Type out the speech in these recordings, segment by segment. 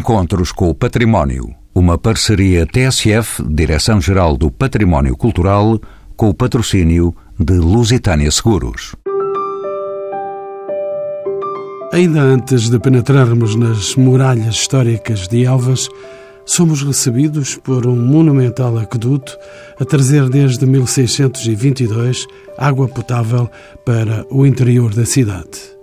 Encontros com o Património. Uma parceria TSF, Direção-Geral do Património Cultural, com o patrocínio de Lusitânia Seguros. Ainda antes de penetrarmos nas muralhas históricas de Elvas, somos recebidos por um monumental aqueduto a trazer desde 1622 água potável para o interior da cidade.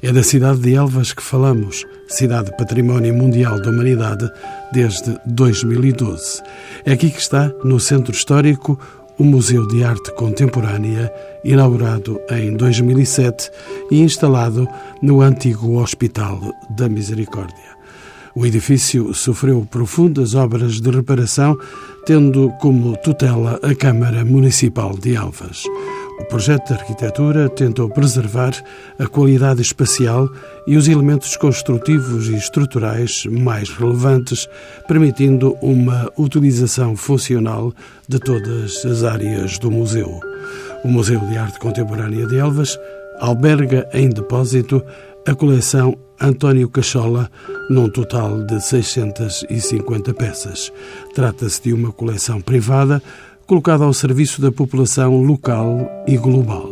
É da cidade de Elvas que falamos, cidade Património Mundial da Humanidade desde 2012. É aqui que está, no centro histórico, o Museu de Arte Contemporânea, inaugurado em 2007 e instalado no antigo Hospital da Misericórdia. O edifício sofreu profundas obras de reparação, tendo como tutela a Câmara Municipal de Alvas. O projeto de arquitetura tentou preservar a qualidade espacial e os elementos construtivos e estruturais mais relevantes, permitindo uma utilização funcional de todas as áreas do museu. O Museu de Arte Contemporânea de Elvas alberga em depósito a coleção António Cachola, num total de 650 peças. Trata-se de uma coleção privada colocada ao serviço da população local e global.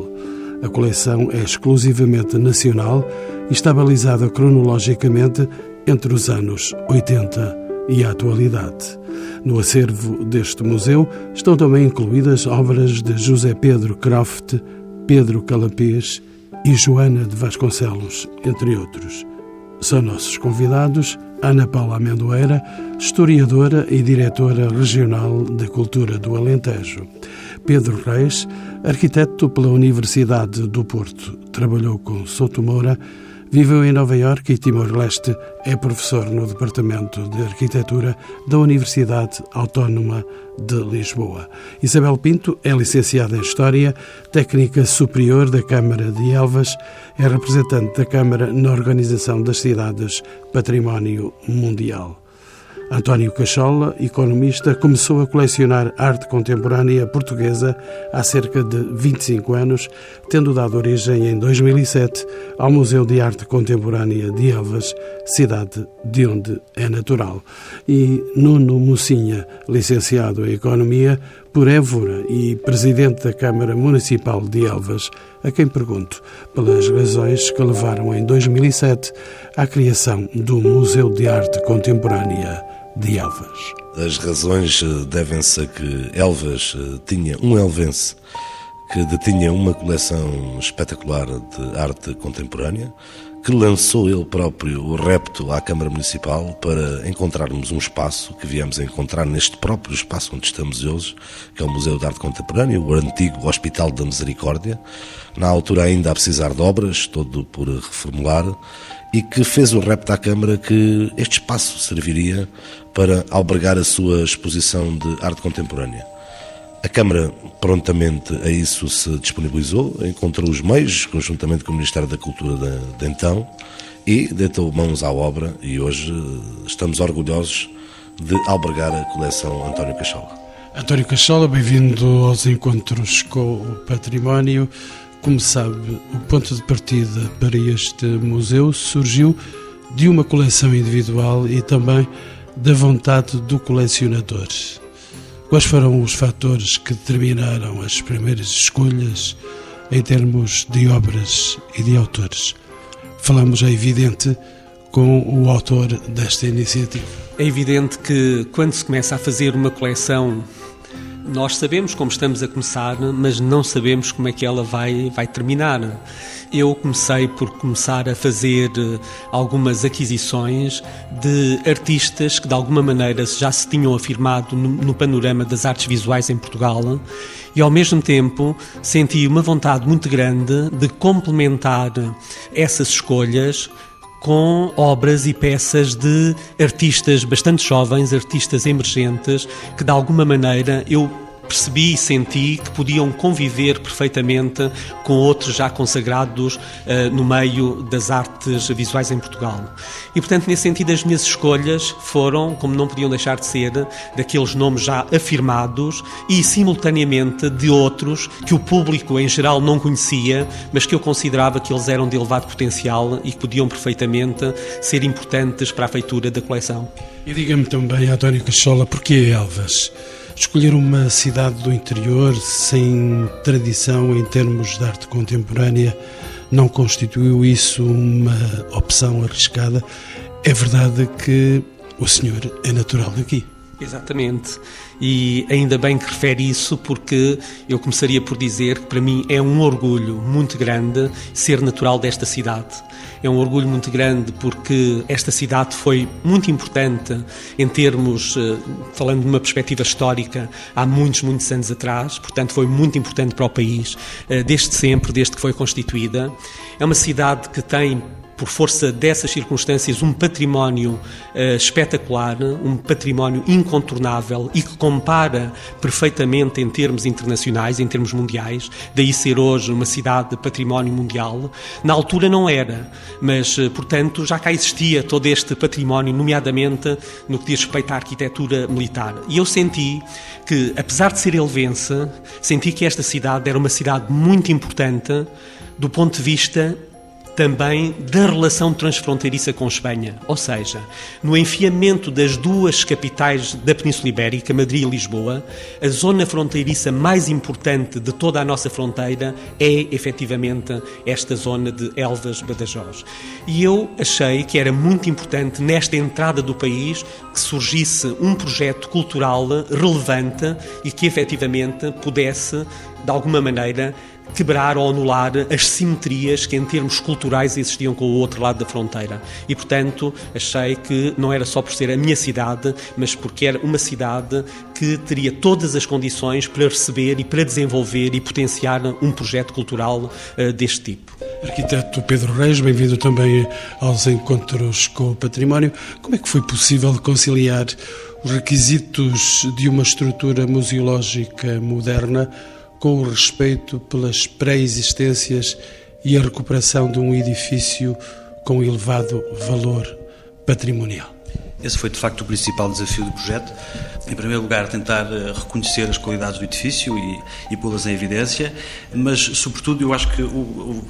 A coleção é exclusivamente nacional e está balizada cronologicamente entre os anos 80 e a atualidade. No acervo deste museu estão também incluídas obras de José Pedro Croft, Pedro Calapês e Joana de Vasconcelos, entre outros. São nossos convidados Ana Paula Amendoeira, historiadora e diretora regional de Cultura do Alentejo. Pedro Reis, arquiteto pela Universidade do Porto, trabalhou com Souto Moura Viveu em Nova Iorque e Timor-Leste. É professor no Departamento de Arquitetura da Universidade Autónoma de Lisboa. Isabel Pinto é licenciada em História, técnica superior da Câmara de Elvas, é representante da Câmara na Organização das Cidades Património Mundial. António Cachola, economista, começou a colecionar arte contemporânea portuguesa há cerca de 25 anos, tendo dado origem em 2007 ao Museu de Arte Contemporânea de Elvas, cidade de onde é natural. E Nuno Mocinha, licenciado em Economia por Évora e presidente da Câmara Municipal de Elvas, a quem pergunto pelas razões que levaram em 2007 à criação do Museu de Arte Contemporânea de Elvas. As razões eh, devem-se a que Elvas eh, tinha um elvense que detinha uma coleção espetacular de arte contemporânea, que lançou ele próprio o repto à Câmara Municipal para encontrarmos um espaço que viemos a encontrar neste próprio espaço onde estamos hoje, que é o Museu de Arte Contemporânea, o antigo Hospital da Misericórdia, na altura ainda a precisar de obras, todo por reformular, e que fez o repto à Câmara que este espaço serviria para albergar a sua exposição de arte contemporânea. A Câmara prontamente a isso se disponibilizou, encontrou os meios, conjuntamente com o Ministério da Cultura de, de então, e deitou mãos à obra e hoje estamos orgulhosos de albergar a coleção António Cachola. António Cachola, bem-vindo aos encontros com o património. Como sabe, o ponto de partida para este museu surgiu de uma coleção individual e também da vontade do colecionador. Quais foram os fatores que determinaram as primeiras escolhas em termos de obras e de autores? Falamos, é evidente, com o autor desta iniciativa. É evidente que quando se começa a fazer uma coleção nós sabemos como estamos a começar, mas não sabemos como é que ela vai, vai terminar. Eu comecei por começar a fazer eh, algumas aquisições de artistas que de alguma maneira já se tinham afirmado no, no panorama das artes visuais em Portugal e ao mesmo tempo senti uma vontade muito grande de complementar essas escolhas com obras e peças de artistas bastante jovens, artistas emergentes, que de alguma maneira eu percebi e senti que podiam conviver perfeitamente com outros já consagrados uh, no meio das artes visuais em Portugal. E, portanto, nesse sentido, as minhas escolhas foram, como não podiam deixar de ser, daqueles nomes já afirmados e, simultaneamente, de outros que o público em geral não conhecia, mas que eu considerava que eles eram de elevado potencial e que podiam perfeitamente ser importantes para a feitura da coleção. E diga-me também, António Cachola, porquê Elvas? Escolher uma cidade do interior sem tradição em termos de arte contemporânea não constituiu isso uma opção arriscada? É verdade que o senhor é natural daqui. Exatamente. E ainda bem que refere isso, porque eu começaria por dizer que para mim é um orgulho muito grande ser natural desta cidade. É um orgulho muito grande porque esta cidade foi muito importante em termos, eh, falando de uma perspectiva histórica, há muitos, muitos anos atrás, portanto foi muito importante para o país, eh, desde sempre, desde que foi constituída. É uma cidade que tem por força dessas circunstâncias, um património uh, espetacular, um património incontornável e que compara perfeitamente em termos internacionais, em termos mundiais, daí ser hoje uma cidade de património mundial. Na altura não era, mas, uh, portanto, já cá existia todo este património, nomeadamente no que diz respeito à arquitetura militar. E eu senti que, apesar de ser elvense, senti que esta cidade era uma cidade muito importante do ponto de vista também da relação transfronteiriça com Espanha, ou seja, no enfiamento das duas capitais da Península Ibérica, Madrid e Lisboa, a zona fronteiriça mais importante de toda a nossa fronteira é efetivamente esta zona de Elvas-Badajoz. E eu achei que era muito importante nesta entrada do país que surgisse um projeto cultural relevante e que efetivamente pudesse, de alguma maneira, quebrar ou anular as simetrias que, em termos culturais, existiam com o outro lado da fronteira. E, portanto, achei que não era só por ser a minha cidade, mas porque era uma cidade que teria todas as condições para receber e para desenvolver e potenciar um projeto cultural uh, deste tipo. Arquiteto Pedro Reis, bem-vindo também aos encontros com o património. Como é que foi possível conciliar os requisitos de uma estrutura museológica moderna com o respeito pelas pré-existências e a recuperação de um edifício com elevado valor patrimonial. Esse foi de facto o principal desafio do projeto. Em primeiro lugar, tentar eh, reconhecer as qualidades do edifício e, e pô-las em evidência, mas, sobretudo, eu acho que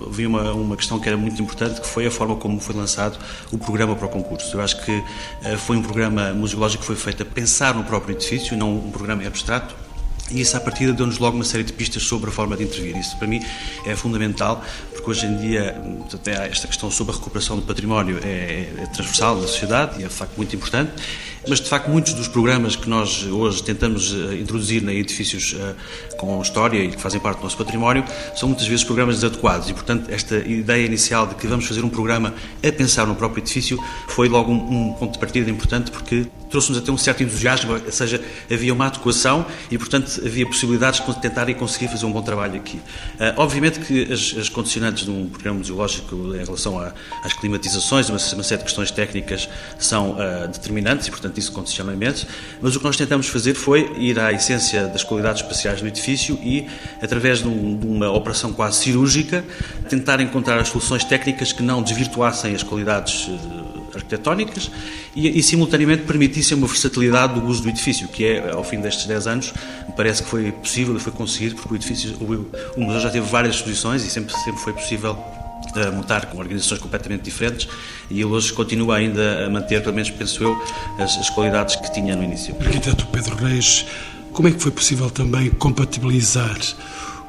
havia uma, uma questão que era muito importante, que foi a forma como foi lançado o programa para o concurso. Eu acho que uh, foi um programa museológico que foi feito a pensar no próprio edifício, não um programa abstrato, e isso, à partida, deu-nos logo uma série de pistas sobre a forma de intervir. Isso, para mim, é fundamental, porque hoje em dia, até esta questão sobre a recuperação do património é, é transversal da sociedade e é, de facto, muito importante. Mas, de facto, muitos dos programas que nós hoje tentamos uh, introduzir em edifícios uh, com história e que fazem parte do nosso património são muitas vezes programas desadequados. E, portanto, esta ideia inicial de que vamos fazer um programa a pensar no próprio edifício foi logo um, um ponto de partida importante, porque trouxe-nos até um certo entusiasmo, ou seja, havia uma adequação e, portanto, havia possibilidades de tentar e conseguir fazer um bom trabalho aqui. Uh, obviamente que as, as, condicionantes de um programa museológico em relação a, às climatizações, uma, uma, série de questões técnicas são uh, determinantes e, portanto, isso condiciona imenso, mas o que nós tentamos fazer foi ir à essência das qualidades espaciais do edifício e, através de, um, de uma operação quase cirúrgica, tentar encontrar as soluções técnicas que não desvirtuassem as qualidades uh, arquitetónicas e, e, simultaneamente permitissem uma versatilidade do uso do edifício, que é, ao fim destes 10 anos, me parece que foi possível e foi conseguido, porque o edifício, o, o museu já teve várias exposições e sempre, sempre foi possível uh, montar com organizações completamente diferentes e ele hoje continua ainda a manter, pelo menos penso eu, as, as qualidades que tinha no início. Arquiteto Pedro Reis, como é que foi possível também compatibilizar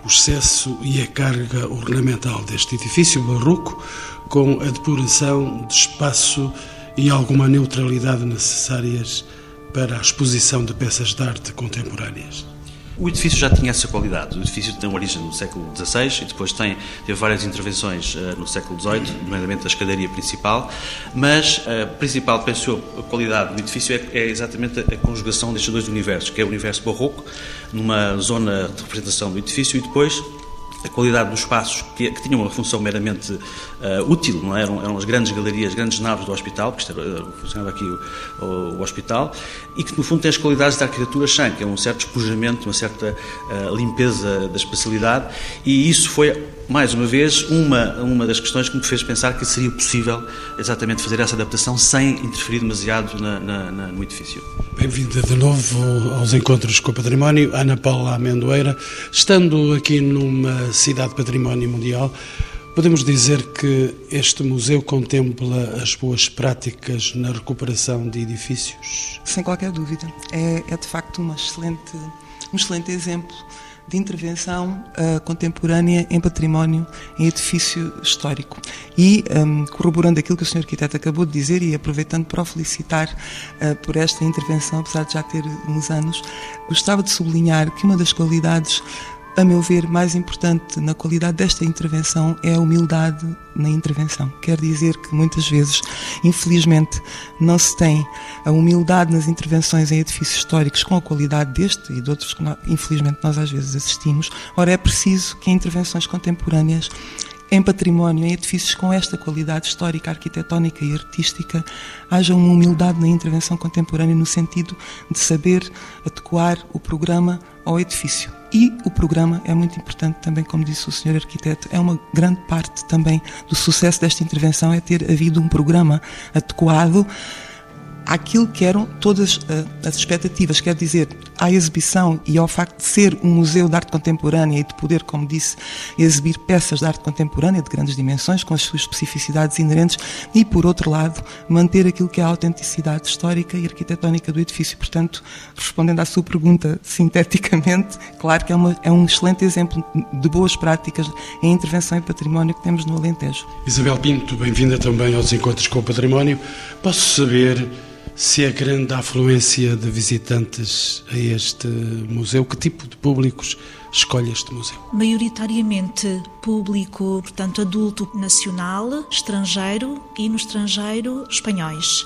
o excesso e a carga ornamental deste edifício barroco com a depuração de espaço e alguma neutralidade necessárias para a exposição de peças de arte contemporâneas. O edifício já tinha essa qualidade. O edifício tem origem no século XVI e depois tem, teve várias intervenções uh, no século XVIII, nomeadamente a escadaria principal, mas a principal, penso eu, qualidade do edifício é, é exatamente a, conjugação destes dois universos, que é o universo barroco, numa zona de representação do edifício, e depois a qualidade dos espaços, que, que tinham uma função meramente uh, útil, não é? eram, eram as grandes galerias, as grandes naves do hospital, porque era, funcionava aqui o, o, o, hospital, e que no fundo tem as qualidades da arquitetura Shan, que é um certo despojamento, uma certa uh, limpeza da espacialidade, e isso foi, mais uma vez, uma, uma das questões que me fez pensar que seria possível exatamente fazer essa adaptação sem interferir demasiado na, na, na, no edifício. Bem-vinda de novo aos Encontros com o Património, Ana Paula Amendoeira. Estando aqui numa cidade património mundial, podemos dizer que este museu contempla as boas práticas na recuperação de edifícios? Sem qualquer dúvida. É, é de facto uma excelente, um excelente exemplo de intervenção uh, contemporânea em património, em edifício histórico. E, um, corroborando aquilo que o Sr. Arquiteto acabou de dizer e aproveitando para o felicitar uh, por esta intervenção, apesar de já ter uns anos, gostava de sublinhar que uma das qualidades a meu ver, mais importante na qualidade desta intervenção é a humildade na intervenção. Quer dizer que muitas vezes, infelizmente, não se tem a humildade nas intervenções em edifícios históricos com a qualidade deste e de outros que, infelizmente, nós às vezes assistimos. Ora, é preciso que em intervenções contemporâneas em património, em edifícios com esta qualidade histórica, arquitetónica e artística, haja uma humildade na intervenção contemporânea no sentido de saber adequar o programa ao edifício. E o programa é muito importante também, como disse o senhor arquiteto, é uma grande parte também do sucesso desta intervenção é ter havido um programa adequado àquilo que eram todas uh, as expectativas, quer dizer, à exibição e ao facto de ser um museu de arte contemporânea e de poder, como disse, exibir peças de arte contemporânea de grandes dimensões, com as suas especificidades inerentes, e, por outro lado, manter aquilo que é a autenticidade histórica e arquitetónica do edifício. Portanto, respondendo à sua pergunta sinteticamente, claro que é, uma, é um excelente exemplo de boas práticas em intervenção em património que temos no Alentejo. Isabel Pinto, bem-vinda também aos Encontros com o Património. Posso saber se é grande a afluência de visitantes a este museu, que tipo de públicos escolhe este museu? Maioritariamente público, portanto, adulto nacional, estrangeiro e no estrangeiro espanhóis.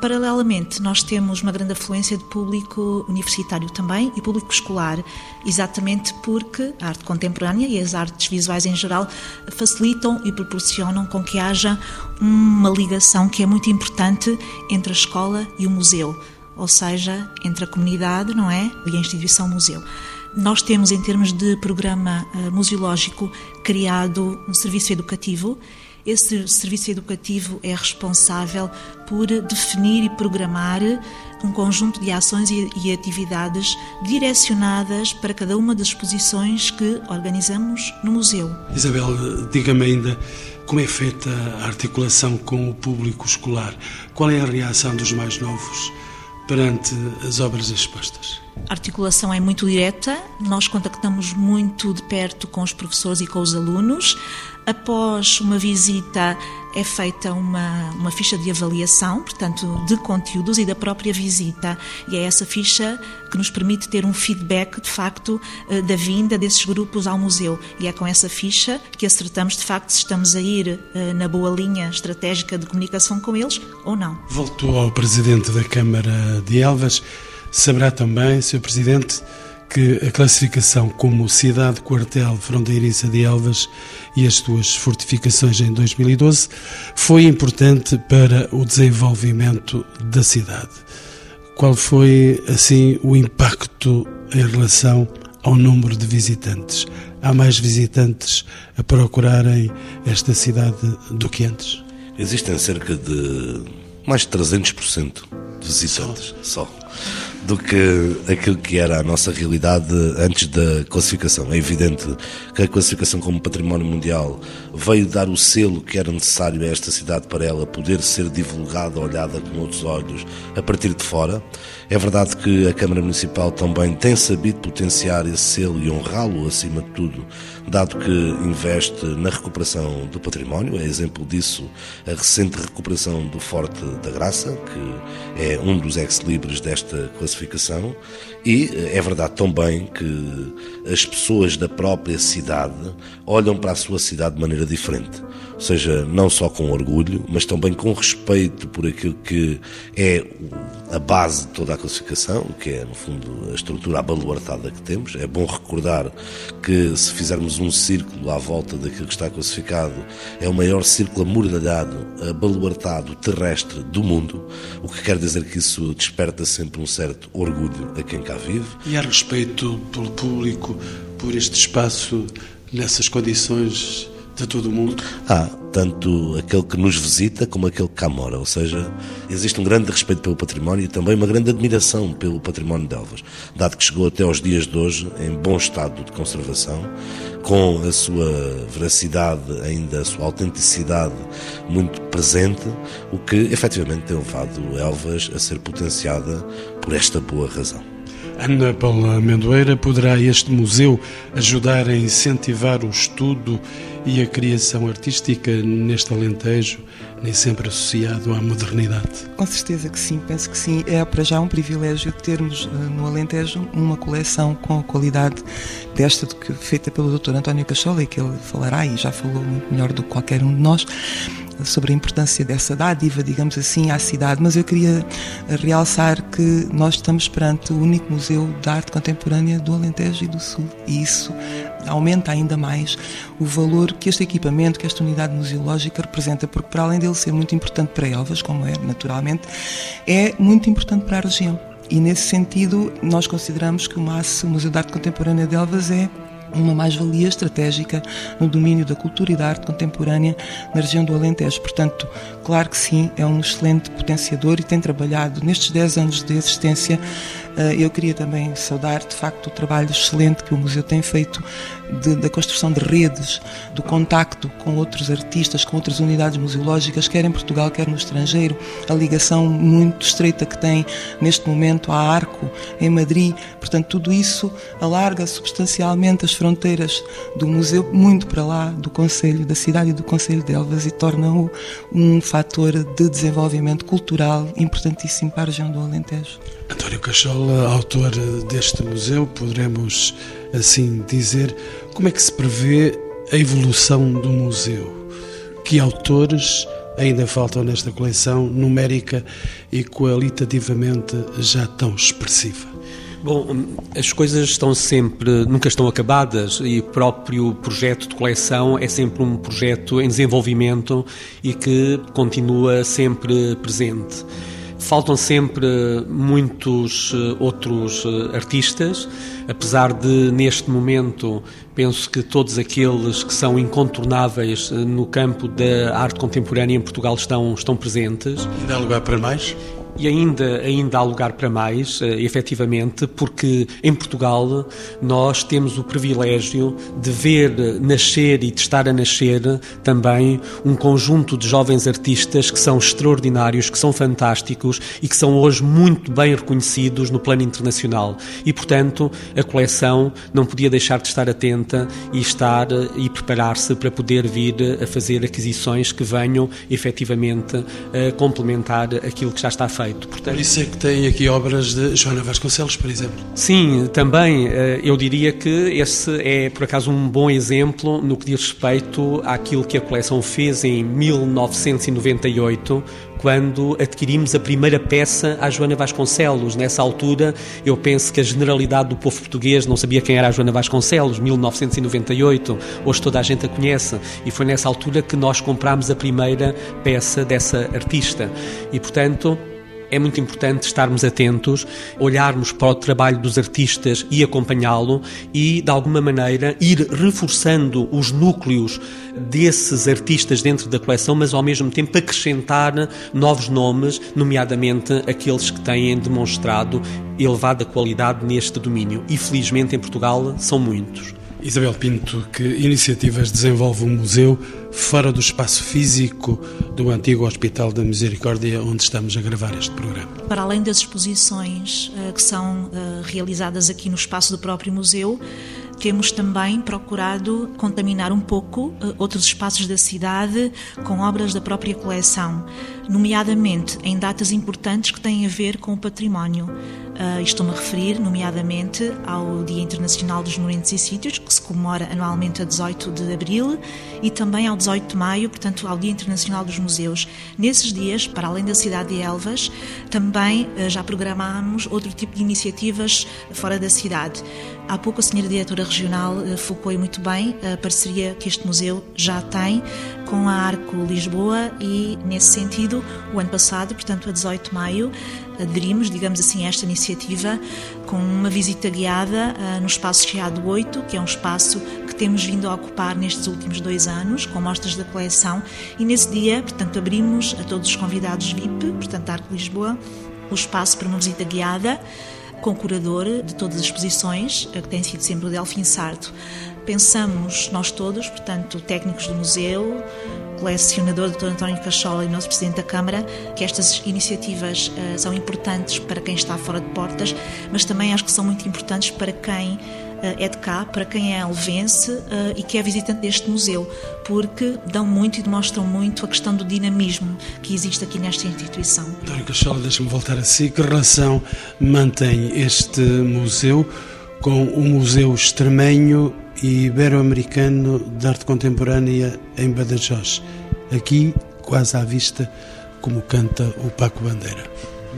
Paralelamente, nós temos uma grande afluência de público universitário também e público escolar, exatamente porque a arte contemporânea e as artes visuais em geral facilitam e proporcionam com que haja uma ligação que é muito importante entre a escola e o museu, ou seja, entre a comunidade, não é, e a instituição museu. Nós temos, em termos de programa uh, museológico, criado um serviço educativo esse serviço educativo é responsável por definir e programar um conjunto de ações e atividades direcionadas para cada uma das exposições que organizamos no museu. Isabel, diga-me ainda como é feita a articulação com o público escolar? Qual é a reação dos mais novos perante as obras expostas? A articulação é muito direta, nós contactamos muito de perto com os professores e com os alunos. Após uma visita, é feita uma, uma ficha de avaliação, portanto, de conteúdos e da própria visita. E é essa ficha que nos permite ter um feedback, de facto, eh, da vinda desses grupos ao museu. E é com essa ficha que acertamos, de facto, se estamos a ir eh, na boa linha estratégica de comunicação com eles ou não. Voltou ao Presidente da Câmara de Elvas. Saberá também, Sr. Presidente, que a classificação como cidade-quartel fronteiriça de Elvas e as suas fortificações em 2012 foi importante para o desenvolvimento da cidade. Qual foi, assim, o impacto em relação ao número de visitantes? Há mais visitantes a procurarem esta cidade do que antes? Existem cerca de mais de 300% de visitantes só. só do que aquilo que era a nossa realidade antes da classificação. É evidente que a classificação como património mundial veio dar o selo que era necessário a esta cidade para ela poder ser divulgada, olhada com outros olhos a partir de fora. É verdade que a Câmara Municipal também tem sabido potenciar esse selo e honrá-lo acima de tudo, dado que investe na recuperação do património. É exemplo disso a recente recuperação do Forte da Graça, que é um dos ex-libres desta classificação classificação e é verdade também que as pessoas da própria cidade olham para a sua cidade de maneira diferente. Seja, não só com orgulho, mas também com respeito por aquilo que é a base de toda a classificação, que é, no fundo, a estrutura abaluartada que temos. É bom recordar que, se fizermos um círculo à volta daquilo que está classificado, é o maior círculo amordalhado, abaluartado, terrestre do mundo, o que quer dizer que isso desperta sempre um certo orgulho a quem cá vive. E há respeito pelo público, por este espaço, nessas condições de todo o mundo? Há tanto aquele que nos visita como aquele que cá mora, ou seja, existe um grande respeito pelo património e também uma grande admiração pelo património de Elvas, dado que chegou até aos dias de hoje em bom estado de conservação, com a sua veracidade, ainda a sua autenticidade muito presente, o que efetivamente tem levado Elvas a ser potenciada por esta boa razão. Ana Paula Amendoeira, poderá este museu ajudar a incentivar o estudo e a criação artística neste Alentejo, nem sempre associado à modernidade? Com certeza que sim, penso que sim. É para já um privilégio termos eh, no Alentejo uma coleção com a qualidade desta feita pelo Dr. António Cachola e que ele falará e já falou muito melhor do que qualquer um de nós sobre a importância dessa dádiva, digamos assim, à cidade, mas eu queria realçar que nós estamos perante o único museu de arte contemporânea do Alentejo e do Sul, e isso aumenta ainda mais o valor que este equipamento, que esta unidade museológica representa, porque para além dele ser muito importante para Elvas, como é naturalmente, é muito importante para a região. E nesse sentido, nós consideramos que o MAS, o Museu de Arte Contemporânea de Elvas, é uma mais-valia estratégica no domínio da cultura e da arte contemporânea na região do Alentejo. Portanto, claro que sim, é um excelente potenciador e tem trabalhado nestes 10 anos de existência eh, eu queria também saudar, de facto, o trabalho excelente que o museu tem feito de, da construção de redes, do contacto com outros artistas, com outras unidades museológicas, quer em Portugal, quer no estrangeiro, a ligação muito estreita que tem neste momento à Arco, em Madrid. Portanto, tudo isso alarga substancialmente as fronteiras do museu muito para lá do Conselho, da cidade e do Conselho de Elvas e torna-o um fator de desenvolvimento cultural importantíssimo para a região do Alentejo. António Cachola, autor deste museu, poderemos assim dizer, como é que se prevê a evolução do museu? Que autores ainda faltam nesta coleção numérica e qualitativamente já tão expressiva? Bom, as coisas estão sempre, nunca estão acabadas e o próprio projeto de coleção é sempre um projeto em desenvolvimento e que continua sempre presente. Faltam sempre muitos eh, outros eh, artistas, apesar de, neste momento, penso que todos aqueles que são incontornáveis eh, no campo da arte contemporânea em Portugal estão, estão presentes. E dá lugar para mais? E ainda, ainda há lugar para mais, uh, efetivamente, porque em Portugal nós temos o privilégio de ver nascer e de estar a nascer também um conjunto de jovens artistas que são extraordinários, que são fantásticos e que são hoje muito bem reconhecidos no plano internacional. E, portanto, a coleção não podia deixar de estar atenta e estar eh, e preparar-se para poder vir a fazer aquisições que venham efetivamente a complementar aquilo que já está feito feito. Portanto, Por isso é que tem aqui obras de Joana Vasconcelos, por exemplo. Sim, também eh, eu diria que esse é, por acaso, um bom exemplo no que diz respeito àquilo que a coleção fez em 1998, quando adquirimos a primeira peça à Joana Vasconcelos. Nessa altura, eu penso que a generalidade do povo português não sabia quem era a Joana Vasconcelos, 1998. Hoje toda a gente a conhece. E foi nessa altura que nós comprámos a primeira peça dessa artista. E, portanto, é muito importante estarmos atentos, olharmos para o trabalho dos artistas e acompanhá-lo e, de alguma maneira, ir reforçando os núcleos desses artistas dentro da coleção, mas ao mesmo tempo acrescentar novos nomes, nomeadamente aqueles que têm demonstrado elevada qualidade neste domínio. E felizmente em Portugal são muitos. Isabel Pinto, que iniciativas desenvolve o museu fora do espaço físico do antigo Hospital da Misericórdia, onde estamos a gravar este programa? Para além das exposições uh, que são uh, realizadas aqui no espaço do próprio museu, temos também procurado contaminar um pouco uh, outros espaços da cidade com obras da própria coleção. Nomeadamente em datas importantes que têm a ver com o património. Uh, Estou-me a referir, nomeadamente, ao Dia Internacional dos Monumentos e Sítios, que se comemora anualmente a 18 de abril, e também ao 18 de maio, portanto, ao Dia Internacional dos Museus. Nesses dias, para além da cidade de Elvas, também uh, já programámos outro tipo de iniciativas fora da cidade. Há pouco a senhora diretora regional uh, focou muito bem a parceria que este museu já tem com a Arco Lisboa e, nesse sentido, o ano passado, portanto, a 18 de maio, aderimos, digamos assim, a esta iniciativa com uma visita guiada uh, no espaço Chiado 8, que é um espaço que temos vindo a ocupar nestes últimos dois anos, com mostras da coleção, e nesse dia, portanto, abrimos a todos os convidados VIP, portanto, Arco Lisboa, o espaço para uma visita guiada com curador de todas as exposições, que tem sido sempre o Delfim Sarto. Pensamos nós todos, portanto, técnicos do museu, colecionador Dr. António Cachola e nosso Presidente da Câmara, que estas iniciativas uh, são importantes para quem está fora de portas, mas também acho que são muito importantes para quem uh, é de cá, para quem é alvense uh, e que é visitante deste museu, porque dão muito e demonstram muito a questão do dinamismo que existe aqui nesta instituição. António Cachola, deixa-me voltar a si. Que relação mantém este museu com o Museu Extremenho Ibero-Americano de Arte Contemporânea em Badajoz. Aqui, quase à vista, como canta o Paco Bandeira.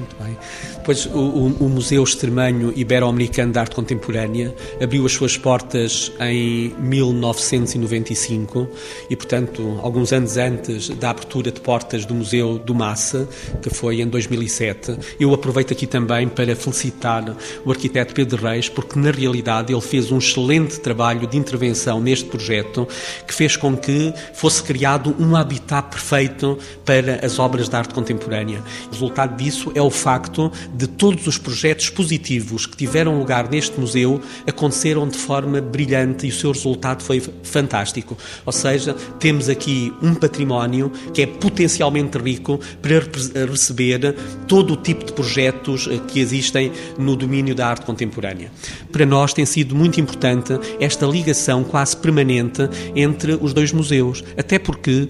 Muito bem. Pois o, o, Museu Extremanho Ibero-Americano de Arte Contemporânea abriu as suas portas em 1995 e, portanto, alguns anos antes da abertura de portas do Museu do Massa, que foi em 2007. Eu aproveito aqui também para felicitar o arquiteto Pedro Reis, porque na realidade ele fez um excelente trabalho de intervenção neste projeto que fez com que fosse criado um habitat perfeito para as obras de arte contemporânea. O resultado disso é o facto de todos os projetos positivos que tiveram lugar neste museu aconteceram de forma brilhante e o seu resultado foi fantástico. Ou seja, temos aqui um património que é potencialmente rico para receber todo o tipo de projetos eh, que existem no domínio da arte contemporânea. Para nós tem sido muito importante esta ligação quase permanente entre os dois museus, até porque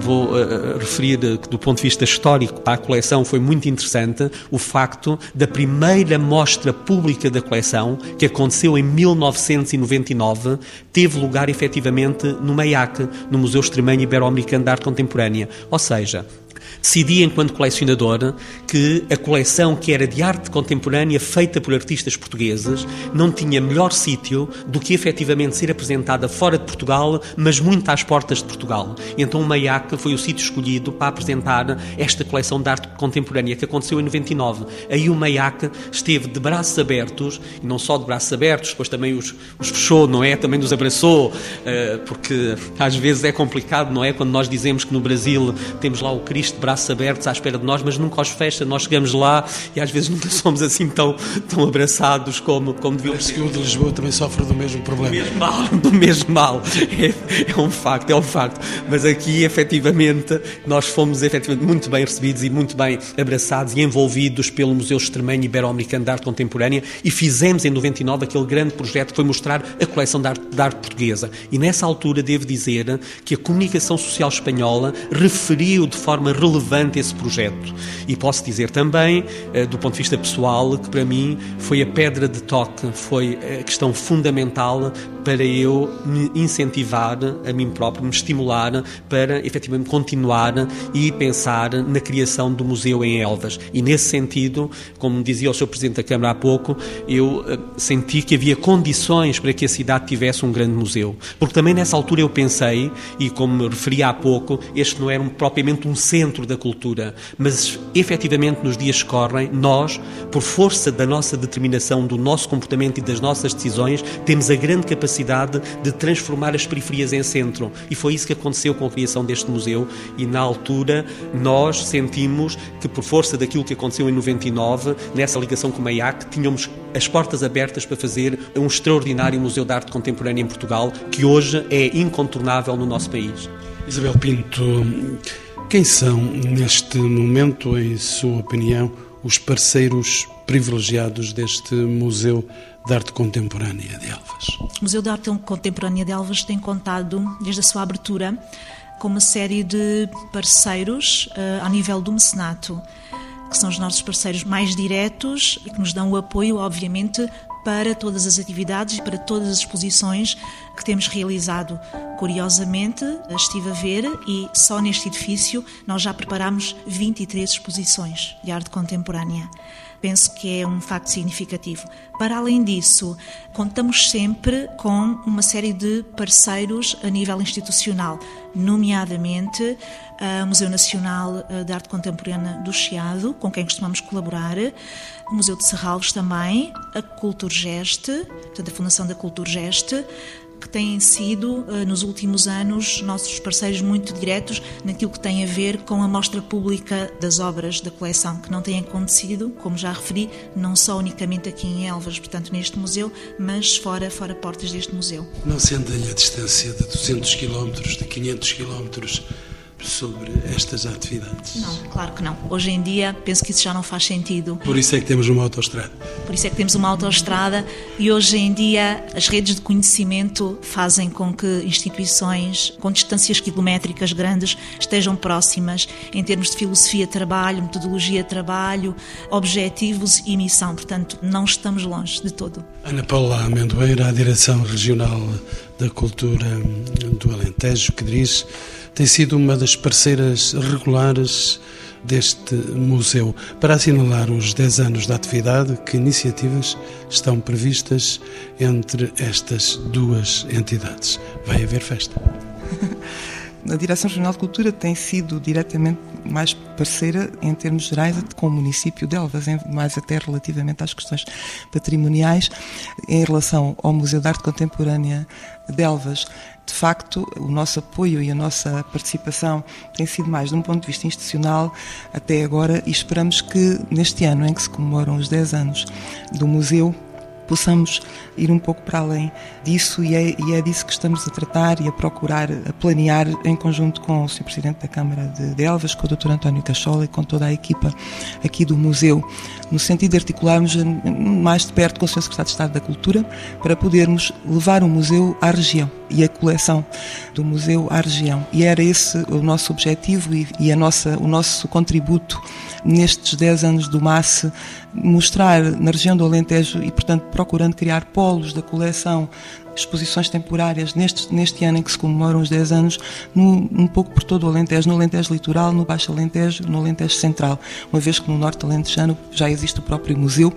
vou uh, referir que do ponto de vista histórico para a coleção foi muito interessante o facto da primeira mostra pública da coleção, que aconteceu em 1999, teve lugar efetivamente no MEIAC, no Museu Extremanho Ibero-Americano de Arte Contemporânea. Ou seja, decidi, enquanto colecionador, que a coleção que era de arte contemporânea feita por artistas portugueses não tinha melhor sítio do que efetivamente ser apresentada fora de Portugal, mas muito às portas de Portugal. Então o Maiac foi o sítio escolhido para apresentar esta coleção de arte contemporânea que aconteceu em 99. Aí o Maiac esteve de braços abertos, e não só de braços abertos, depois também os, os fechou, não é? Também nos abraçou, eh, porque às vezes é complicado, não é? Quando nós dizemos que no Brasil temos lá o Cristo braços abertos à espera de nós, mas nunca os fecha. Nós chegamos lá e às vezes nunca somos assim tão, tão abraçados como, como devíamos ser. o de Lisboa também sofre do mesmo problema. Do mesmo mal, do mesmo mal. É, é um facto, é um facto. Mas aqui, efetivamente, nós fomos efetivamente muito bem recebidos e muito bem abraçados e envolvidos pelo Museu Extremanho Ibero-Americano de Arte Contemporânea e fizemos em 99 aquele grande projeto que foi mostrar a coleção de arte, de arte portuguesa. E nessa altura devo dizer que a comunicação social espanhola referiu de forma relevante relevante esse projeto. E posso dizer também, eh, do ponto de vista pessoal, que para mim foi a pedra de toque, foi a questão fundamental para eu me incentivar a mim próprio, me estimular para efetivamente continuar e pensar na criação do museu em Elvas. E nesse sentido, como dizia o Sr. Presidente da Câmara há pouco, eu eh, senti que havia condições para que a cidade tivesse um grande museu. Porque também nessa altura eu pensei, e como me referi há pouco, este não era um, propriamente um centro da cultura, mas efetivamente nos dias que correm, nós, por força da nossa determinação, do nosso comportamento e das nossas decisões, temos a grande capacidade de transformar as periferias em centro. E foi isso que aconteceu com a criação deste museu. E na altura nós sentimos que, por força daquilo que aconteceu em 99, nessa ligação com o MAIAC, tínhamos as portas abertas para fazer um extraordinário Museu de Arte Contemporânea em Portugal, que hoje é incontornável no nosso país. Isabel Pinto, quem são, neste momento, em sua opinião, os parceiros privilegiados deste Museu de Arte Contemporânea de Elvas? O Museu de Arte Contemporânea de Elvas tem contado, desde a sua abertura, com uma série de parceiros uh, ao nível do mecenato, que são os nossos parceiros mais diretos e que nos dão o apoio, obviamente, para todas as atividades e para todas as exposições que temos realizado. Curiosamente, estive a ver e só neste edifício nós já preparamos 23 exposições de arte contemporânea penso que é um facto significativo. Para além disso, contamos sempre com uma série de parceiros a nível institucional, nomeadamente o Museu Nacional eh, de Arte Contemporânea do Chiado, com quem costumamos colaborar, o Museu de Serralves também, a Culturgeste, portanto a Fundação da Culturgeste, que têm sido, eh, nos últimos anos, nossos parceiros muito diretos naquilo que tem a ver com a mostra pública das obras da coleção, que não tem acontecido, como já referi, não só unicamente aqui em Elvas, portanto neste museu, mas fora, fora portas deste museu. Não sendo-lhe a distância de 200 km, de 500 km, sobre estas atividades? Não, claro que não. Hoje em dia penso que isso já não faz sentido. Por isso é que temos uma autoestrada. Por isso é que temos uma autoestrada e hoje em dia as redes de conhecimento fazem com que instituições com distâncias quilométricas grandes estejam próximas em termos de filosofia de trabalho, metodologia de trabalho, objetivos e missão. Portanto, não estamos longe de todo. Ana Paula Amendoeira, a Direção Regional da Cultura do Alentejo, que diz tem sido uma das parceiras regulares deste museu. Para assinalar os 10 anos da atividade, que iniciativas estão previstas entre estas duas entidades? Vai haver festa. A Direção Regional de Cultura tem sido diretamente mais parceira em termos gerais com o município de Elvas, mais até relativamente às questões patrimoniais. Em relação ao Museu de Arte Contemporânea de Elvas, de facto, o nosso apoio e a nossa participação tem sido mais de um ponto de vista institucional até agora e esperamos que neste ano em que se comemoram os 10 anos do museu possamos ir um pouco para além disso e é, e é disso que estamos a tratar e a procurar, a planear em conjunto com o Sr. Presidente da Câmara de, Elvas, com o Dr. António Cachola e com toda a equipa aqui do museu, no sentido de articularmos mais de perto com o Sr. Secretário de Estado da Cultura para podermos levar o museu à região e a coleção do museu à região. E era esse o nosso objetivo e, e a nossa, o nosso contributo nestes 10 anos do MASSE, mostrar na região do Alentejo e, portanto, procurando criar polos da coleção, exposições temporárias neste, neste ano em que se comemoram os 10 anos, no, um pouco por todo o Alentejo, no Alentejo Litoral, no Baixo Alentejo, no Alentejo Central, uma vez que no Norte Alentejano já existe o próprio museu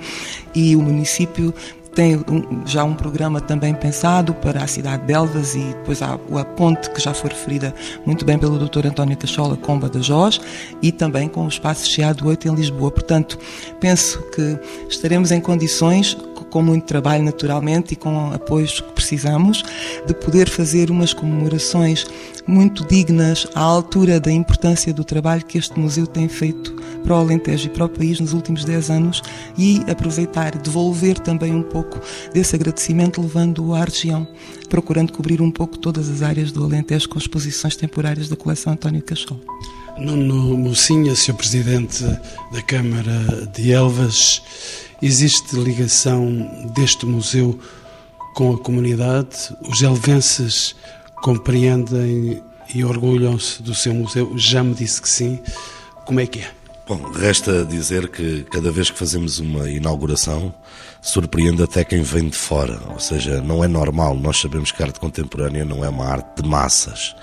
e o município tem um, já um programa também pensado para a cidade de Elvas e depois há a ponte que já foi referida muito bem pelo Dr. António Cachola com Badajoz e também com o Espaço Chiado 8 em Lisboa. Portanto, penso que estaremos em condições com muito trabalho naturalmente e com apoios que precisamos, de poder fazer umas comemorações muito dignas à altura da importância do trabalho que este museu tem feito para o Alentejo e para o país nos últimos 10 anos e aproveitar, devolver também um pouco desse agradecimento levando-o à região, procurando cobrir um pouco todas as áreas do Alentejo com exposições temporárias da coleção António Cachol. Nuno Mocinha, Sr. Presidente da Câmara de Elvas, existe ligação deste museu com a comunidade? Os elvenses compreendem e orgulham-se do seu museu? Já me disse que sim. Como é que é? Bom, resta dizer que cada vez que fazemos uma inauguração, surpreende até quem vem de fora. Ou seja, não é normal. Nós sabemos que a arte contemporânea não é uma arte de massas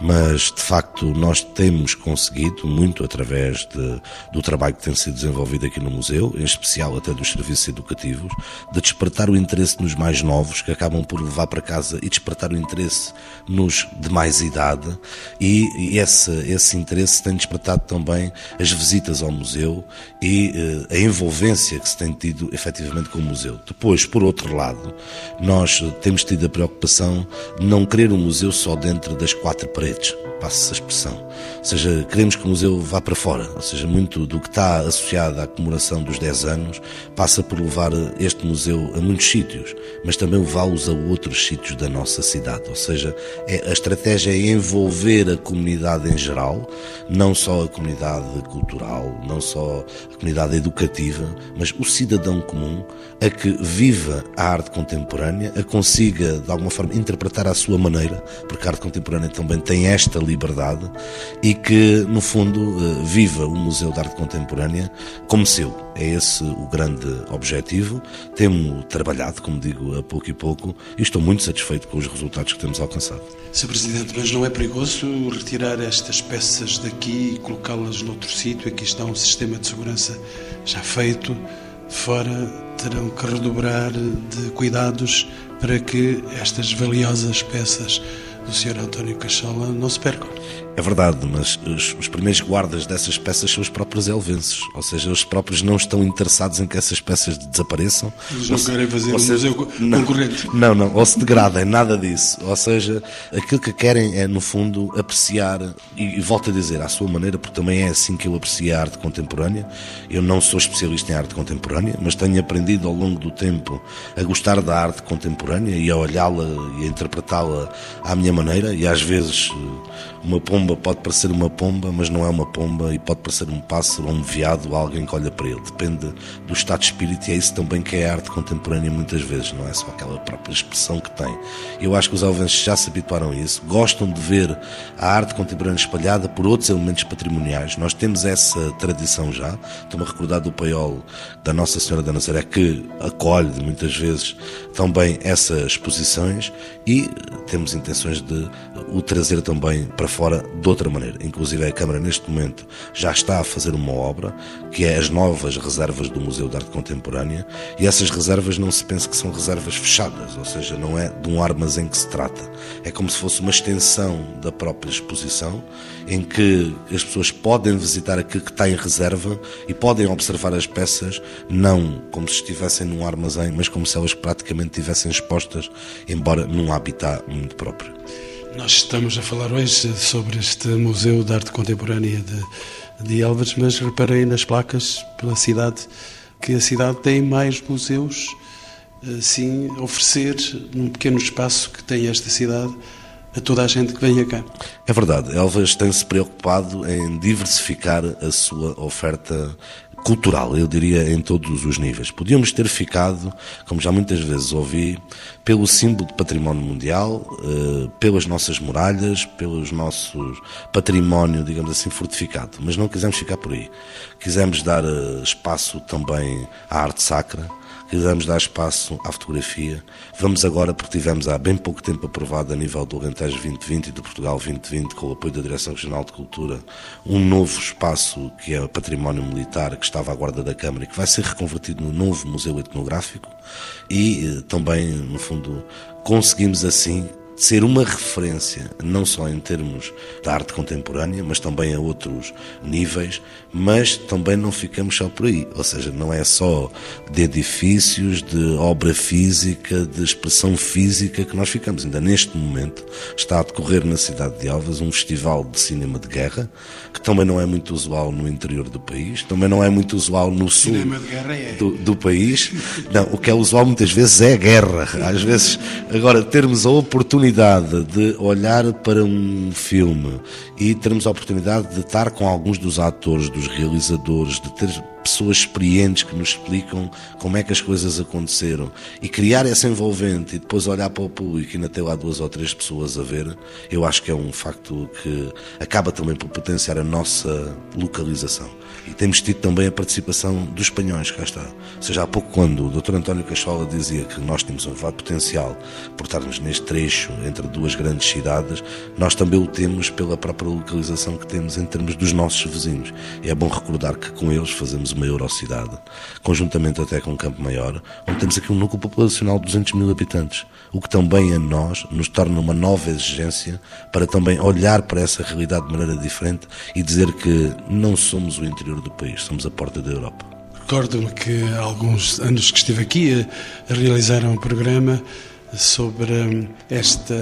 mas de facto nós temos conseguido muito através de, do trabalho que tem sido desenvolvido aqui no museu, em especial até dos serviços educativos, de despertar o interesse nos mais novos, que acabam por levar para casa e despertar o interesse nos de mais idade, e, esse, esse interesse tem despertado também as visitas ao museu e eh, a envolvência que se tem tido efetivamente com o museu. Depois, por outro lado, nós temos tido a preocupação de não querer um museu só dentro das quatro paredes paredes, passa a expressão. Ou seja, queremos que o museu vá para fora, ou seja, muito do que está associado à comemoração dos 10 anos passa por levar este museu a muitos sítios, mas também levá-los a outros sítios da nossa cidade. Ou seja, é, a estratégia é envolver a comunidade em geral, não só a comunidade cultural, não só a comunidade educativa, mas o cidadão comum a que viva a arte contemporânea, a consiga de alguma forma interpretar à sua maneira, porque a arte contemporânea também tem tem esta liberdade e que, no fundo, eh, viva o Museu de Arte Contemporânea como seu. É esse o grande objetivo. Temos trabalhado, como digo, a pouco e pouco e estou muito satisfeito com os resultados que temos alcançado. Sr. Presidente, mas não é perigoso retirar estas peças daqui e colocá-las noutro sítio? Aqui está um sistema de segurança já feito. Fora terão que redobrar de cuidados para que estas valiosas peças do Sr. António Cachola não se percam. É verdade, mas os, os, primeiros guardas dessas peças são os próprios elvenses, ou seja, eles próprios não estão interessados em que essas peças desapareçam. Eles não querem fazer um seja, museu não, concorrente. Não, não, ou se degradem, nada disso. Ou seja, aquilo que querem é, no fundo, apreciar, e, e volto a dizer, à sua maneira, porque também é assim que eu aprecio a arte contemporânea. Eu não sou especialista em arte contemporânea, mas tenho aprendido ao longo do tempo a gostar da arte contemporânea e a olhá-la e a interpretá-la à minha maneira, e às vezes uma pomba pode parecer uma pomba, mas não é uma pomba, e pode parecer um pássaro ou um veado ou alguém que olha para ele. Depende do estado de espírito, e é isso também que é a arte contemporânea muitas vezes, não é só aquela própria expressão que tem. Eu acho que os alvenses já se habituaram a isso, gostam de ver a arte contemporânea espalhada por outros elementos patrimoniais. Nós temos essa tradição já. Estou-me a recordar do paiol da Nossa Senhora da Nazaré, que acolhe muitas vezes também essas exposições e temos intenções de o trazer também para fora de outra maneira. Inclusive a Câmara neste momento já está a fazer uma obra que é as novas reservas do Museu de Arte Contemporânea e essas reservas não se pensa que são reservas fechadas, ou seja, não é de um armazém que se trata. É como se fosse uma extensão da própria exposição em que as pessoas podem visitar aquilo que está em reserva e podem observar as peças não como se estivessem num armazém, mas como se elas praticamente estivessem expostas, embora num habitat muito próprio. Nós estamos a falar hoje sobre este Museu de Arte Contemporânea de, de Elvas, mas reparei nas placas pela cidade que a cidade tem mais museus, assim, oferecer num pequeno espaço que tem esta cidade a toda a gente que venha cá. É verdade, Elvas tem-se preocupado em diversificar a sua oferta cultural, eu diria, em todos os níveis. Podíamos ter ficado, como já muitas vezes ouvi, pelo símbolo de património mundial, eh, pelas nossas muralhas, pelos nossos património, digamos assim, fortificado. Mas não quisemos ficar por aí. Quisemos dar eh, espaço também à arte sacra, quisemos dar espaço à fotografia. Vamos agora, porque tivemos há bem pouco tempo aprovado a nível do Alentejo 2020 e do Portugal 2020, com o apoio da Direção Regional de Cultura, um novo espaço que é o património militar, que estava à guarda da Câmara e que vai ser reconvertido no novo Museu Etnográfico. E eh, também, no fundo, conseguimos assim ser uma referência, não só em termos da arte contemporânea, mas também a outros níveis, mas também não ficamos só por aí. Ou seja, não é só de edifícios, de obra física, de expressão física que nós ficamos. Ainda neste momento está a decorrer na cidade de Alves um festival de cinema de guerra, que também não é muito usual no interior do país, também não é muito usual no sul é. do, do país. Não, o que é usual muitas vezes é a guerra. Às vezes, agora, termos a oportunidade oportunidade de olhar para um filme e termos a oportunidade de estar com alguns dos atores, dos realizadores, de ter pessoas experientes que nos explicam como é que as coisas aconteceram e criar essa envolvente e depois olhar para o público e ainda ter lá duas ou três pessoas a ver, eu acho que é um facto que acaba também por potenciar a nossa localização. E temos tido também a participação dos espanhóis, cá está. Ou seja, há pouco quando o Dr. António Cachola dizia que nós temos um elevado potencial por estarmos neste trecho entre duas grandes cidades, nós também o temos pela própria localização que temos em termos dos nossos vizinhos. E é bom recordar que com eles fazemos uma Eurocidade, conjuntamente até com Campo Maior, onde temos aqui um núcleo populacional de 200 mil habitantes, o que também a nós nos torna uma nova exigência para também olhar para essa realidade de maneira diferente e dizer que não somos o interior do país, somos a porta da Europa. Recordo-me que há alguns anos que estive aqui a, a realizar um programa sobre hum, esta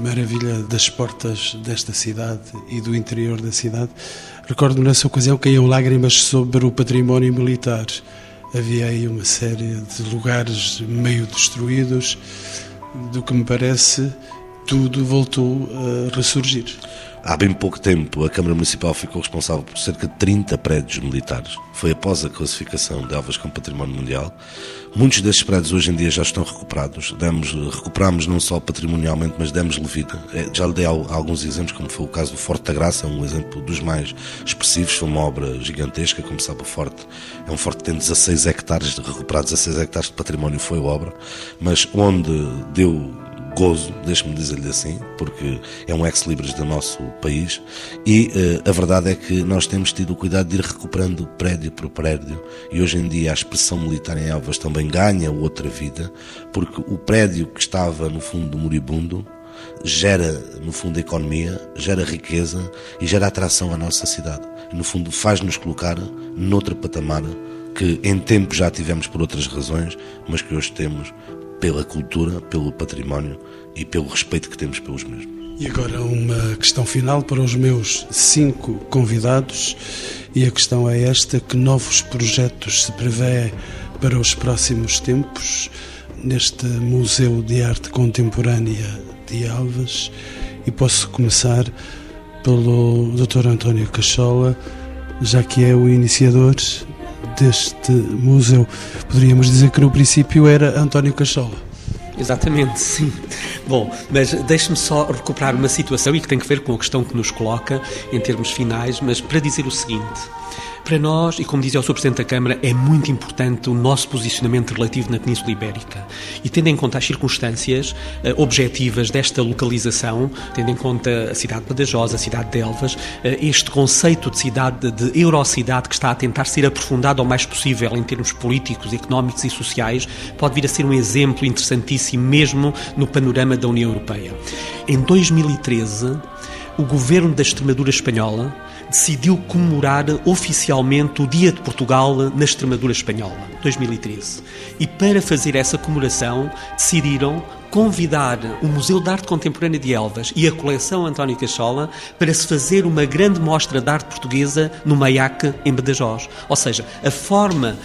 maravilha das portas desta cidade e do interior da cidade. Recordo-me nessa ocasião caíam lágrimas sobre o património militar. Havia aí uma série de lugares meio destruídos, do que me parece tudo voltou a ressurgir. Há bem pouco tempo, a Câmara Municipal ficou responsável por cerca de 30 prédios militares. Foi após a classificação de Elvas como Património Mundial. Muitos destes prédios hoje em dia já estão recuperados. Demos, recuperamos não só patrimonialmente, mas demos-lhe vida. É, já lhe dei alguns exemplos, como foi o caso do Forte da Graça, um exemplo dos mais expressivos. Foi uma obra gigantesca, como sabe o Forte. É um forte que tem 16 hectares, recuperar 16 hectares de património foi a obra, mas onde deu gozo, deixe-me dizer-lhe assim, porque é um ex-libris do nosso país e uh, a verdade é que nós temos tido o cuidado de ir recuperando prédio por prédio e hoje em dia a expressão militar em Elvas também ganha outra vida, porque o prédio que estava no fundo moribundo gera, no fundo, economia, gera riqueza e gera atração à nossa cidade. E, no fundo, faz-nos colocar noutra patamar que em tempo já tivemos por outras razões, mas que hoje temos pela cultura, pelo património e pelo respeito que temos pelos mesmos. E agora uma questão final para os meus cinco convidados, e a questão é esta: que novos projetos se prevê para os próximos tempos neste Museu de Arte Contemporânea de Alves? E posso começar pelo Dr. António Cachola, já que é o iniciador deste museu. Poderíamos dizer que no princípio era António Cachola. Exatamente, sim. Bom, mas deixe-me só recuperar uma situação e que tem que ver com a questão que nos coloca em termos finais, mas para dizer o seguinte. Para nós, e como dizia o Sr. Presidente da Câmara, é muito importante o nosso posicionamento relativo na Península Ibérica. E tendo em conta as circunstâncias uh, objetivas desta localização, tendo em conta a cidade de Badajoz, a cidade de Elvas, uh, este conceito de cidade, de eurocidade que está a tentar ser aprofundado ao mais possível em termos políticos, económicos e sociais, pode vir a ser um exemplo interessantíssimo mesmo no panorama da União Europeia. Em 2013, o governo da Extremadura espanhola decidiu comemorar oficialmente o Dia de Portugal na Extremadura espanhola, 2013. E para fazer essa comemoração, decidiram convidar o Museu de Arte Contemporânea de Elvas e a coleção António Cachola para se fazer uma grande mostra de arte portuguesa no Maiaque, em Badajoz. Ou seja, a forma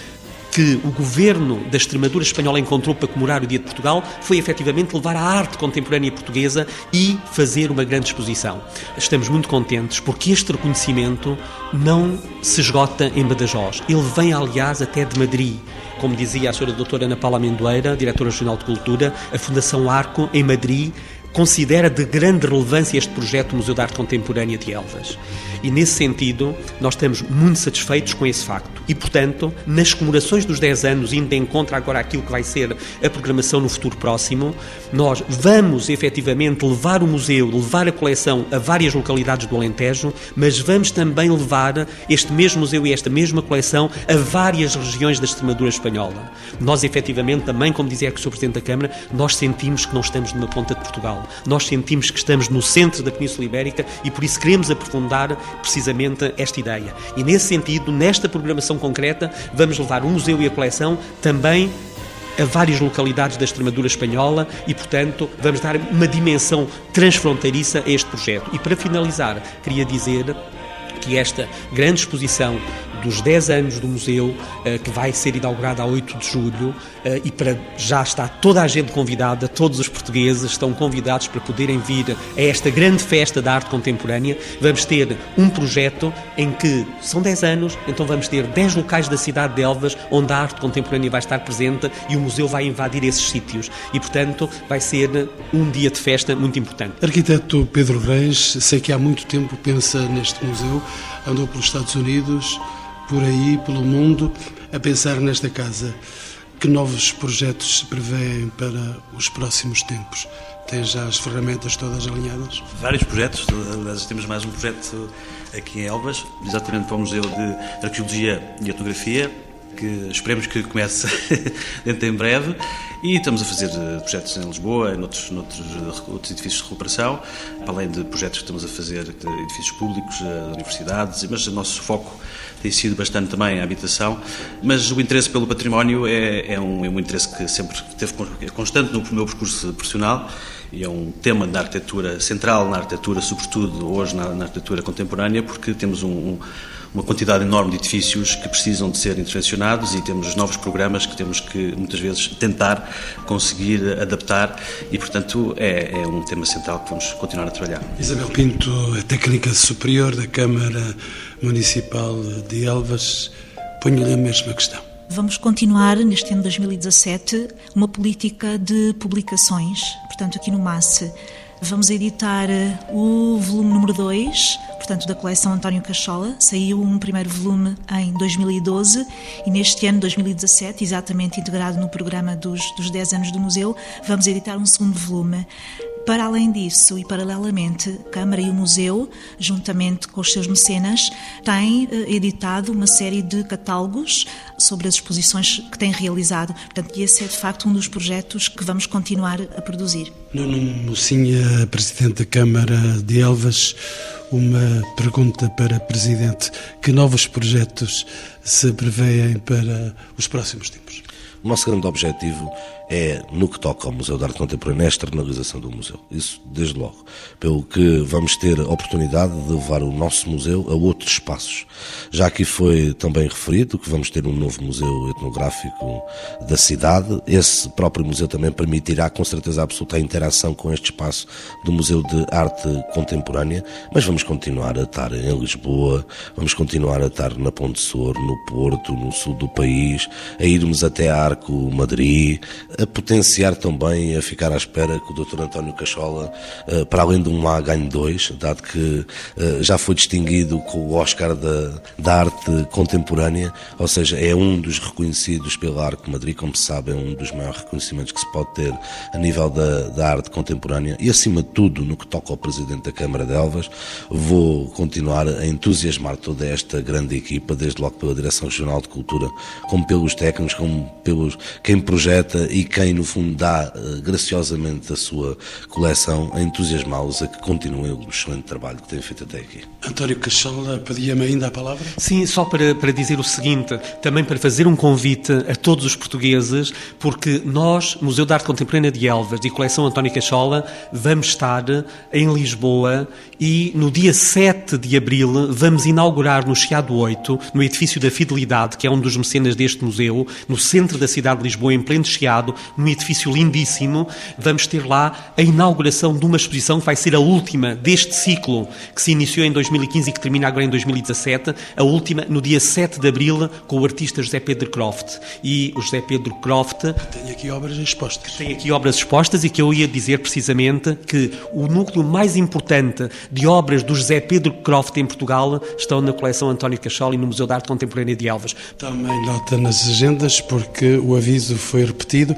que o governo da Extremadura espanhola encontrou para comemorar o Dia de Portugal foi efetivamente levar a arte contemporânea portuguesa e fazer uma grande exposição. Estamos muito contentes porque este reconhecimento não se esgota em Badajoz. Ele vem, aliás, até de Madrid. Como dizia a senhora doutora Ana Paula Amendoeira, diretora regional de Cultura, a Fundação Arco, em Madrid, considera de grande relevância este projeto Museu de Arte Contemporânea de Elvas. E nesse sentido, nós estamos muito satisfeitos com esse facto. E, portanto, nas comemorações dos 10 anos, indo de encontro agora àquilo que vai ser a programação no futuro próximo, nós vamos efetivamente levar o museu, levar a coleção a várias localidades do Alentejo, mas vamos também levar este mesmo museu e esta mesma coleção a várias regiões da Extremadura espanhola. Nós, efetivamente, também, como dizia aqui o Sr. Presidente da Câmara, nós sentimos que não estamos numa ponta de Portugal. Nós sentimos que estamos no centro da Península Ibérica e por isso queremos aprofundar precisamente esta ideia. E nesse sentido, nesta programação concreta, vamos levar o museu e a coleção também a várias localidades da Extremadura espanhola e, portanto, vamos dar uma dimensão transfronteiriça a este projeto. E para finalizar, queria dizer que esta grande exposição dos 10 anos do museu, eh, que vai ser inaugurada a 8 de julho, eh, e para já está toda a gente convidada, todos os portugueses estão convidados para poderem vir a esta grande festa da arte contemporânea. Vamos ter um projeto em que são 10 anos, então vamos ter 10 locais da cidade de Elvas onde a arte contemporânea vai estar presente e o museu vai invadir esses sítios. E, portanto, vai ser um dia de festa muito importante. Arquiteto Pedro Reis, sei que há muito tempo pensa neste museu, andou pelos Estados Unidos, por aí, pelo mundo, a pensar nesta casa. Que novos projetos se prevêem para os próximos tempos? Tem já as ferramentas todas alinhadas? Vários projetos, aliás, temos mais um projeto aqui em Elvas, exatamente para o Museu de Arqueologia e Etnografia, que esperemos que comece dentro em breve. E estamos a fazer eh, projetos em Lisboa, noutros, noutros, eh, outros edifícios de recuperação, além de projetos que estamos a fazer de edifícios públicos, eh, universidades, mas o nosso foco tem sido bastante também a habitação. Mas o interesse pelo património é, é, um, é um interesse que sempre teve é constante no meu percurso profissional e é um tema da arquitetura central, na arquitetura, sobretudo hoje na, na arquitetura contemporânea, porque temos um, um uma quantidade enorme de edifícios que precisam de ser intervencionados e temos novos programas que temos que muitas vezes tentar conseguir adaptar e, portanto, é, é um tema central que vamos continuar a trabalhar. Isabel Pinto é técnica superior da Câmara Municipal de Elvas. Ponho-lhe a mesma questão. Vamos continuar neste ano 2017 uma política de publicações, portanto, aqui no MASSE. Vamos editar eh, o volume número 2, portanto, da coleção António Cachola. Saiu um primeiro volume em 2012 e neste ano, 2017, exatamente integrado no programa dos, dos 10 anos do museu, vamos editar um segundo volume. Para além disso, e paralelamente, a Câmara e o Museu, juntamente com os seus mecenas, têm eh, editado uma série de catálogos sobre as exposições que têm realizado. Portanto, esse é de facto um dos projetos que vamos continuar a produzir. Nuno Mocinha, Presidente da Câmara de Elvas, uma pergunta para a Presidente. Que novos projetos se prevêem para os próximos tempos? O nosso grande objetivo é, no que toca ao Museu de Arte Contemporânea, a externalização do museu. Isso, desde logo. Pelo que vamos ter a oportunidade de levar o nosso museu a outros espaços. Já aqui foi também referido que vamos ter um novo museu etnográfico da cidade. Esse próprio museu também permitirá, com certeza absoluta, a interação com este espaço do Museu de Arte Contemporânea. Mas vamos continuar a estar em Lisboa, vamos continuar a estar na Ponte Sor, no Porto, no sul do país, a irmos até Arco Madrid, a potenciar também, a ficar à espera que o Dr. António Cachola, eh, para além de um A, ganhe dois, dado que eh, já foi distinguido com o Oscar da, da Arte Contemporânea, ou seja, é um dos reconhecidos pela Arte Madrid, como se sabe, é um dos maiores reconhecimentos que se pode ter a nível da, da arte contemporânea e, acima de tudo, no que toca ao Presidente da Câmara de Elvas, vou continuar a entusiasmar toda esta grande equipa, desde logo pela Direção Regional de Cultura, como pelos técnicos, como pelos quem projeta e quem, no fundo, dá uh, graciosamente a sua coleção a entusiasmá-los a que continuem o excelente trabalho que têm feito até aqui. António Cachola, pedia-me ainda a palavra? Sim, só para, para dizer o seguinte, também para fazer um convite a todos os portugueses, porque nós, Museu de Arte Contemporânea de Elvas e Coleção António Cachola, vamos estar em Lisboa e no dia 7 de abril vamos inaugurar no Chiado 8, no edifício da Fidelidade, que é um dos mecenas deste museu, no centro da cidade de Lisboa, em pleno Chiado, num edifício lindíssimo, vamos ter lá a inauguração de uma exposição que vai ser a última deste ciclo, que se iniciou em 2015 e que termina agora em 2017, a última no dia 7 de abril, com o artista José Pedro Croft. E o José Pedro Croft. Tem aqui obras expostas. Tem aqui obras expostas e que eu ia dizer precisamente que o núcleo mais importante de obras do José Pedro Croft em Portugal estão na coleção António Cachola e no Museu de Arte Contemporânea de Elvas. Também nota nas agendas, porque o aviso foi repetido.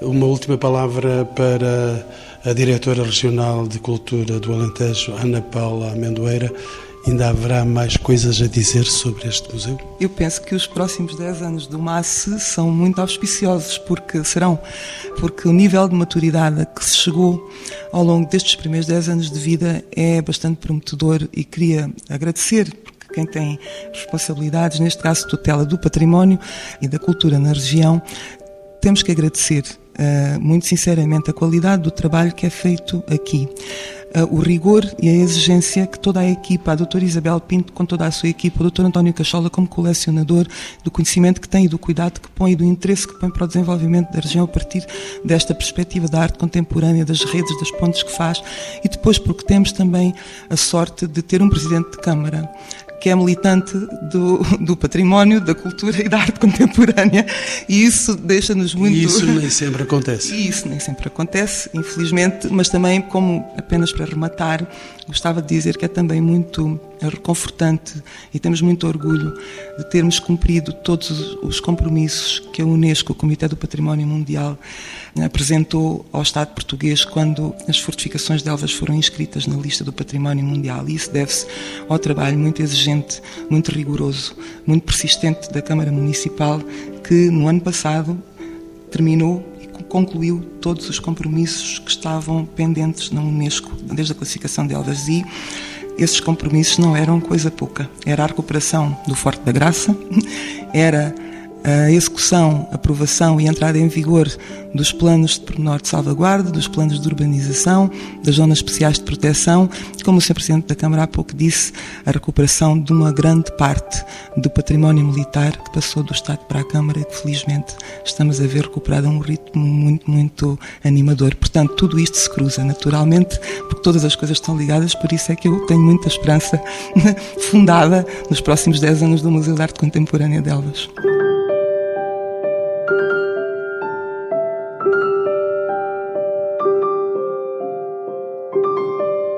Uma última palavra para a diretora regional de Cultura do Alentejo, Ana Paula Amendoeira. Ainda haverá mais coisas a dizer sobre este museu? Eu penso que os próximos 10 anos do MASSE são muito auspiciosos, porque serão, porque o nível de maturidade a que se chegou ao longo destes primeiros 10 anos de vida é bastante prometedor e queria agradecer quem tem responsabilidades, neste caso tutela do património e da cultura na região, temos que agradecer uh, muito sinceramente a qualidade do trabalho que é feito aqui. Uh, o rigor e a exigência que toda a equipa, a doutora Isabel Pinto com toda a sua equipa, o doutor António Cachola como colecionador, do conhecimento que tem e do cuidado que põe e do interesse que põe para o desenvolvimento da região a partir desta perspectiva da arte contemporânea, das redes, das pontes que faz, e depois porque temos também a sorte de ter um Presidente de Câmara que é militante do, do património, da cultura e da arte contemporânea. E isso deixa-nos muito. E isso nem sempre acontece. E isso nem sempre acontece, infelizmente, mas também, como apenas para rematar, gostava de dizer que é também muito reconfortante e temos muito orgulho de termos cumprido todos os compromissos que a Unesco, o Comitê do Património Mundial, apresentou ao Estado português quando as fortificações de Elvas foram inscritas na lista do Património Mundial. E isso deve-se ao trabalho muito exigente, muito rigoroso, muito persistente da Câmara Municipal, que no ano passado terminou concluiu todos os compromissos que estavam pendentes na Unesco, desde a classificação de Elvas. E esses compromissos não eram coisa pouca. Era a recuperação do Forte da Graça, era a execução, aprovação e entrada em vigor dos planos de pormenor de salvaguarda, dos planos de urbanização, das zonas especiais de proteção, como o Sr. Presidente da Câmara há pouco disse, a recuperação de uma grande parte do património militar que passou do Estado para a Câmara e que felizmente estamos a ver recuperado a um ritmo muito, muito animador. Portanto, tudo isto se cruza naturalmente, porque todas as coisas estão ligadas, por isso é que eu tenho muita esperança fundada nos próximos 10 anos do Museu de Arte Contemporânea de Elvas.